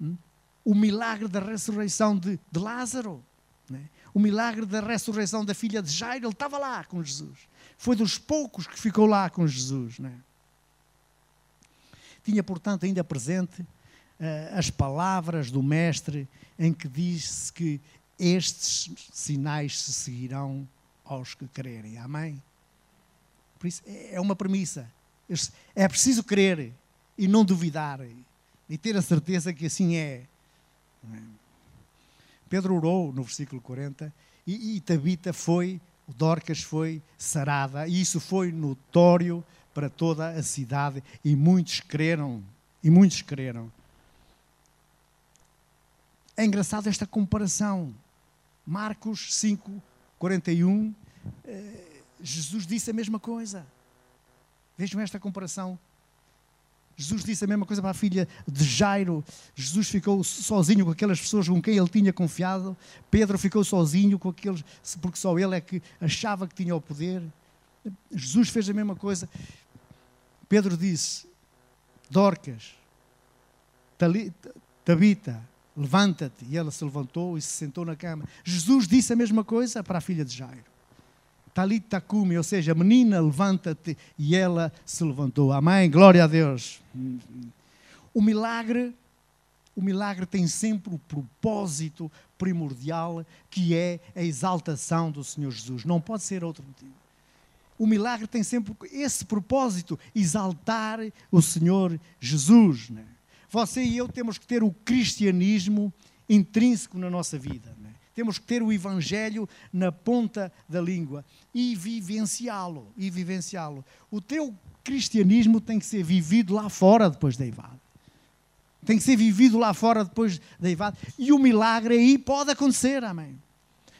hum, o milagre da ressurreição de, de Lázaro, né? o milagre da ressurreição da filha de Jairo. Ele estava lá com Jesus. Foi dos poucos que ficou lá com Jesus. Né? Tinha, portanto, ainda presente as palavras do Mestre em que diz que estes sinais se seguirão aos que crerem. Amém? Por isso, é, é uma premissa. É preciso crer e não duvidar e ter a certeza que assim é. Pedro orou no versículo 40 e, e Tabita foi, Dorcas foi sarada e isso foi notório para toda a cidade e muitos creram, e muitos creram. É engraçado esta comparação. Marcos 5, 41, eh, Jesus disse a mesma coisa. Vejam esta comparação. Jesus disse a mesma coisa para a filha de Jairo. Jesus ficou sozinho com aquelas pessoas com quem ele tinha confiado. Pedro ficou sozinho com aqueles, porque só ele é que achava que tinha o poder. Jesus fez a mesma coisa. Pedro disse: Dorcas, Tabita, levanta-te. E ela se levantou e se sentou na cama. Jesus disse a mesma coisa para a filha de Jairo. Talita cumi, ou seja, menina, levanta-te. E ela se levantou. Amém? Glória a Deus. O milagre, o milagre tem sempre o propósito primordial que é a exaltação do Senhor Jesus. Não pode ser outro motivo. O milagre tem sempre esse propósito, exaltar o Senhor Jesus. Né? Você e eu temos que ter o cristianismo intrínseco na nossa vida. Né? Temos que ter o Evangelho na ponta da língua e vivenciá-lo. E vivenciá-lo. O teu cristianismo tem que ser vivido lá fora depois da Ivada. Tem que ser vivido lá fora depois da Ivada. E o milagre aí pode acontecer, amém.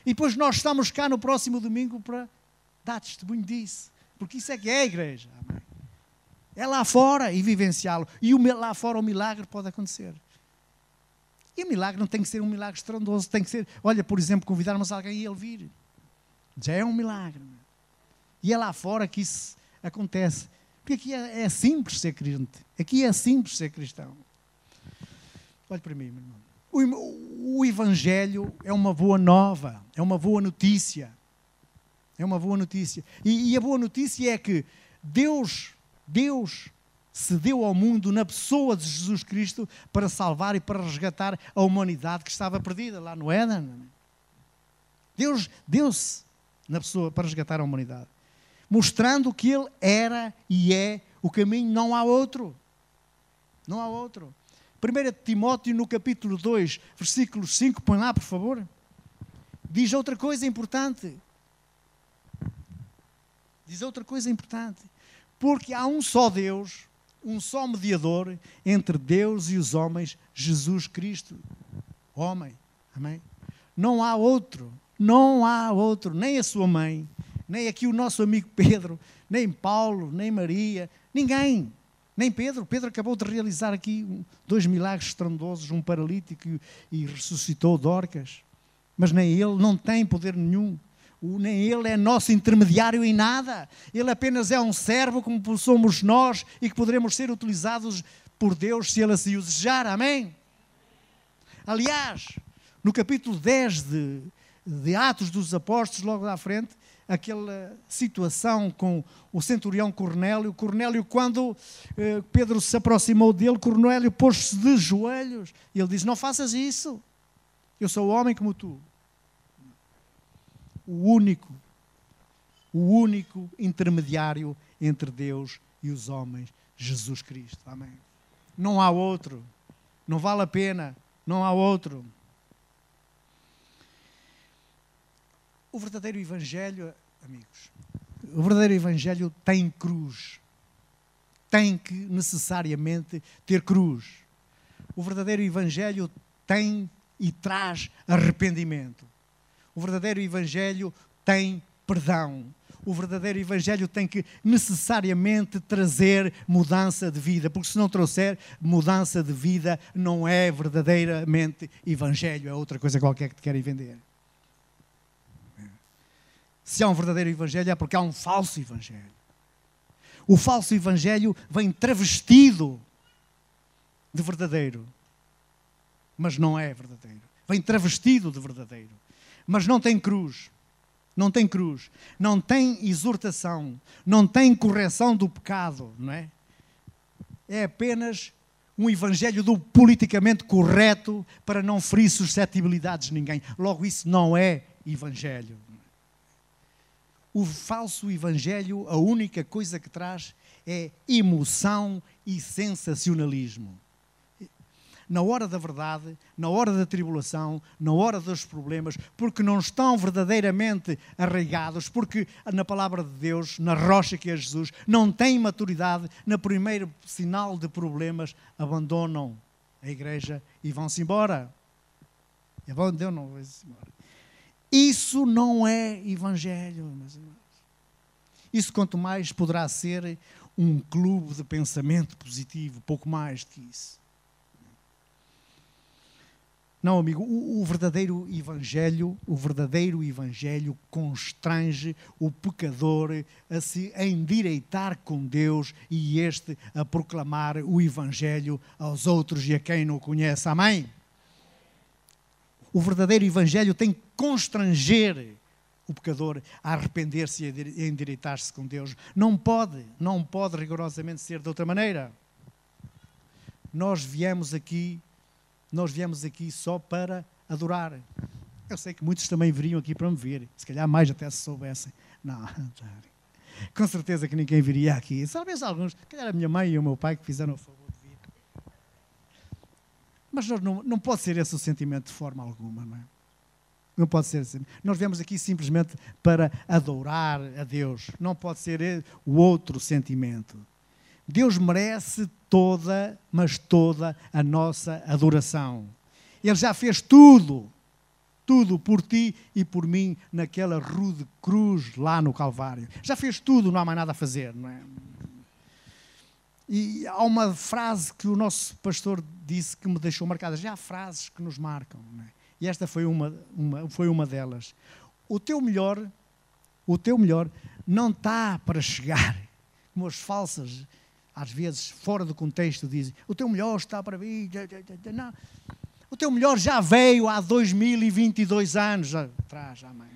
E depois nós estamos cá no próximo domingo para dar testemunho disso. Porque isso é que é a igreja, amém. É lá fora e vivenciá-lo. E lá fora o milagre pode acontecer. E o milagre não tem que ser um milagre estrondoso, tem que ser, olha, por exemplo, convidarmos alguém e ele vir. Já é um milagre. E é lá fora que isso acontece. Porque aqui é, é simples ser crente. Aqui é simples ser cristão. Olhe para mim, meu irmão. O, o Evangelho é uma boa nova, é uma boa notícia. É uma boa notícia. E, e a boa notícia é que Deus, Deus se deu ao mundo na pessoa de Jesus Cristo para salvar e para resgatar a humanidade que estava perdida lá no Éden. Deus deu-se na pessoa para resgatar a humanidade, mostrando que Ele era e é o caminho, não há outro. Não há outro. 1 Timóteo, no capítulo 2, versículo 5, põe lá, por favor. Diz outra coisa importante. Diz outra coisa importante. Porque há um só Deus, um só mediador entre Deus e os homens, Jesus Cristo, homem. Amém? Não há outro, não há outro, nem a sua mãe, nem aqui o nosso amigo Pedro, nem Paulo, nem Maria, ninguém. Nem Pedro. Pedro acabou de realizar aqui dois milagres estrondosos, um paralítico e ressuscitou Dorcas. Mas nem ele não tem poder nenhum nem ele é nosso intermediário em nada. Ele apenas é um servo como somos nós e que poderemos ser utilizados por Deus se ele assim o desejar. Amém? Aliás, no capítulo 10 de, de Atos dos Apóstolos, logo à frente, aquela situação com o centurião Cornélio. Cornélio, quando eh, Pedro se aproximou dele, Cornélio pôs-se de joelhos e ele diz: Não faças isso, eu sou homem como tu. O único, o único intermediário entre Deus e os homens, Jesus Cristo. Amém. Não há outro. Não vale a pena. Não há outro. O verdadeiro Evangelho, amigos, o verdadeiro Evangelho tem cruz. Tem que necessariamente ter cruz. O verdadeiro Evangelho tem e traz arrependimento. O verdadeiro Evangelho tem perdão. O verdadeiro Evangelho tem que necessariamente trazer mudança de vida, porque se não trouxer mudança de vida, não é verdadeiramente Evangelho, é outra coisa qualquer que te querem vender. Se há um verdadeiro Evangelho, é porque há um falso Evangelho. O falso Evangelho vem travestido de verdadeiro, mas não é verdadeiro. Vem travestido de verdadeiro, mas não tem cruz. Não tem cruz, não tem exortação, não tem correção do pecado, não é? É apenas um evangelho do politicamente correto para não ferir suscetibilidades de ninguém. Logo, isso não é evangelho. O falso evangelho, a única coisa que traz é emoção e sensacionalismo. Na hora da verdade, na hora da tribulação, na hora dos problemas, porque não estão verdadeiramente arraigados, porque na palavra de Deus, na rocha que é Jesus, não têm maturidade, no primeiro sinal de problemas, abandonam a igreja e vão-se embora. E abandonam-se embora. Isso não é evangelho, meus irmãos. Isso, quanto mais, poderá ser um clube de pensamento positivo, pouco mais do que isso. Não, amigo, o, o, verdadeiro evangelho, o verdadeiro evangelho constrange o pecador a se endireitar com Deus e este a proclamar o evangelho aos outros e a quem não conhece. Amém o verdadeiro Evangelho tem que constranger o pecador a arrepender-se e a endireitar-se com Deus. Não pode, não pode rigorosamente ser de outra maneira. Nós viemos aqui, nós viemos aqui só para adorar. Eu sei que muitos também viriam aqui para me ver, se calhar mais até se soubessem. Não, com certeza que ninguém viria aqui. Talvez alguns, se calhar a minha mãe e o meu pai que fizeram o favor mas não, não pode ser esse o sentimento de forma alguma, não é? Não pode ser assim. Nós viemos aqui simplesmente para adorar a Deus. Não pode ser o outro sentimento. Deus merece toda, mas toda a nossa adoração. Ele já fez tudo, tudo por ti e por mim naquela rude cruz lá no Calvário. Já fez tudo, não há mais nada a fazer, não é? E há uma frase que o nosso pastor disse que me deixou marcada. Já há frases que nos marcam. É? E esta foi uma, uma, foi uma delas. O teu melhor, o teu melhor não está para chegar, como as falsas, às vezes, fora do contexto, dizem. O teu melhor está para vir. Não. O teu melhor já veio há 2022 anos atrás, amém.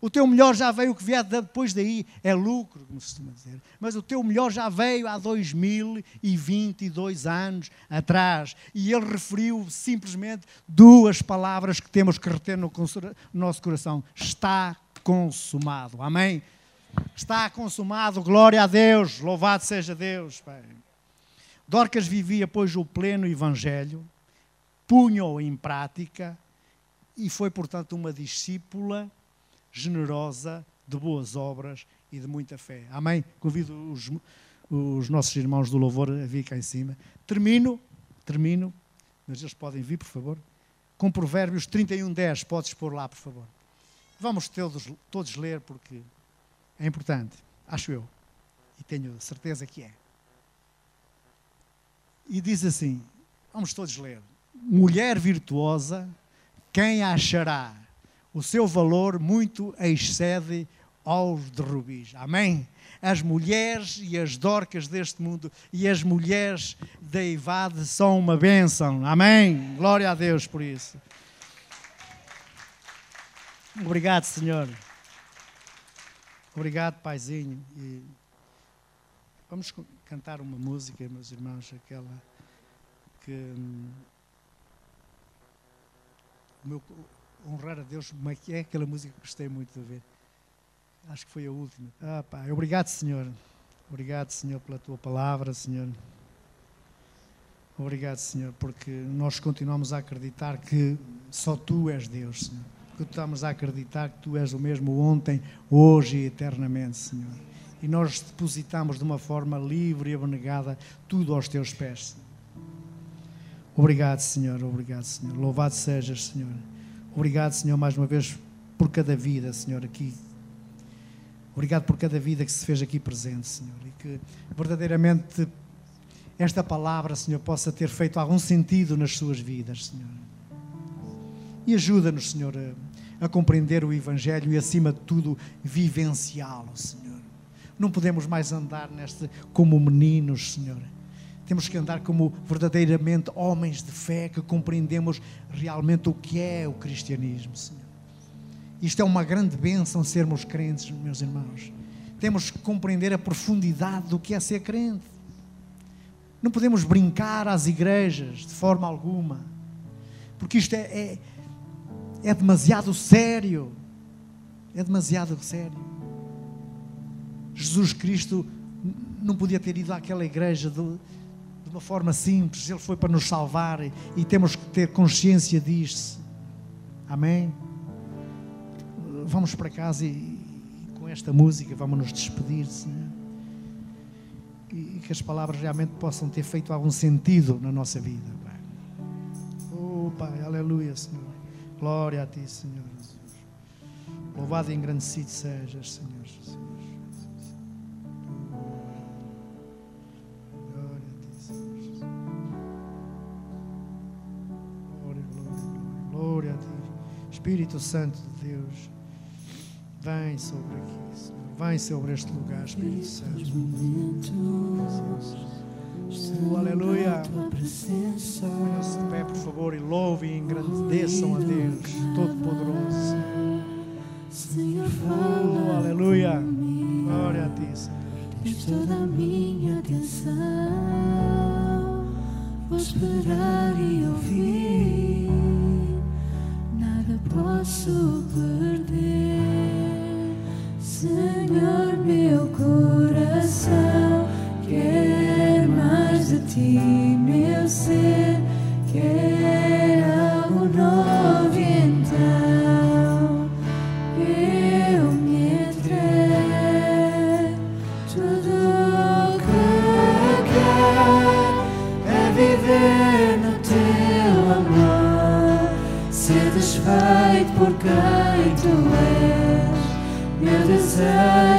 O teu melhor já veio, o que vier depois daí é lucro, como se costuma dizer. Mas o teu melhor já veio há 2022 anos atrás. E ele referiu simplesmente duas palavras que temos que reter no nosso coração: está consumado. Amém? Está consumado, glória a Deus, louvado seja Deus. Pai. Dorcas vivia, pois, o pleno Evangelho, punha-o em prática e foi, portanto, uma discípula generosa, de boas obras e de muita fé. Amém? Convido os, os nossos irmãos do louvor a vir cá em cima. Termino, termino, mas eles podem vir, por favor, com Provérbios 31, 10. Podes pôr lá, por favor. Vamos todos, todos ler, porque é importante, acho eu, e tenho certeza que é. E diz assim: vamos todos ler. Mulher virtuosa, quem achará? o seu valor muito excede aos de rubis. Amém? As mulheres e as dorcas deste mundo e as mulheres da Ivade são uma bênção. Amém? Glória a Deus por isso. Obrigado, Senhor. Obrigado, Paizinho. E vamos cantar uma música, meus irmãos, aquela que. Hum, meu, honrar a Deus, é é aquela música que gostei muito de ver. Acho que foi a última. Ah, pá, obrigado, Senhor. Obrigado, Senhor, pela tua palavra, Senhor. Obrigado, Senhor, porque nós continuamos a acreditar que só Tu és Deus, Senhor. Continuamos a acreditar que Tu és o mesmo ontem, hoje e eternamente, Senhor. E nós depositamos de uma forma livre e abnegada tudo aos Teus pés. Obrigado, Senhor. Obrigado, Senhor. Louvado sejas, Senhor. Obrigado, Senhor, mais uma vez por cada vida, Senhor, aqui. Obrigado por cada vida que se fez aqui presente, Senhor. E que verdadeiramente esta palavra, Senhor, possa ter feito algum sentido nas suas vidas, Senhor. E ajuda-nos, Senhor, a, compreender o Evangelho e, acima de tudo, vivenciá-lo, Senhor. Não podemos mais andar neste como meninos, Senhor. Temos que andar como verdadeiramente homens de fé que compreendemos realmente o que é o cristianismo, Senhor. Isto é uma grande bênção sermos crentes, meus irmãos. Temos que compreender a profundidade do que é ser crente. Não podemos brincar às igrejas de forma alguma, porque isto é, é, é demasiado sério. É demasiado sério. Jesus Cristo não podia ter ido àquela igreja de, de uma forma simples, Ele foi para nos salvar e, e temos que ter consciência disto. Amém? Vamos para casa e, e com esta música vamos nos despedir, Senhor e que as palavras realmente possam ter feito algum sentido na nossa vida. Pai. Oh, Pai, aleluia, Senhor. Glória a Ti, Senhor Jesus. Louvado e engrandecido sejas, Senhor Jesus. Glória a Ti, Senhor Jesus. Glória, glória, glória. Glória a Ti. Espírito Santo de Deus, vem sobre aqui, Senhor. Vem sobre este lugar, Espírito Santo. Oh, aleluia. Ponham-se de pé, por favor, e louvem e engrandeçam a Deus Todo-Poderoso. Oh, aleluia. Glória a ti, Senhor. Tens toda a minha atenção. Vou esperar e ouvir. Nada posso perder. Senhor, meu coração ti, meu ser quer algo novo. Então eu me entrego tudo que quero é viver no teu amor, ser desfeito por quem tu és. Meu desejo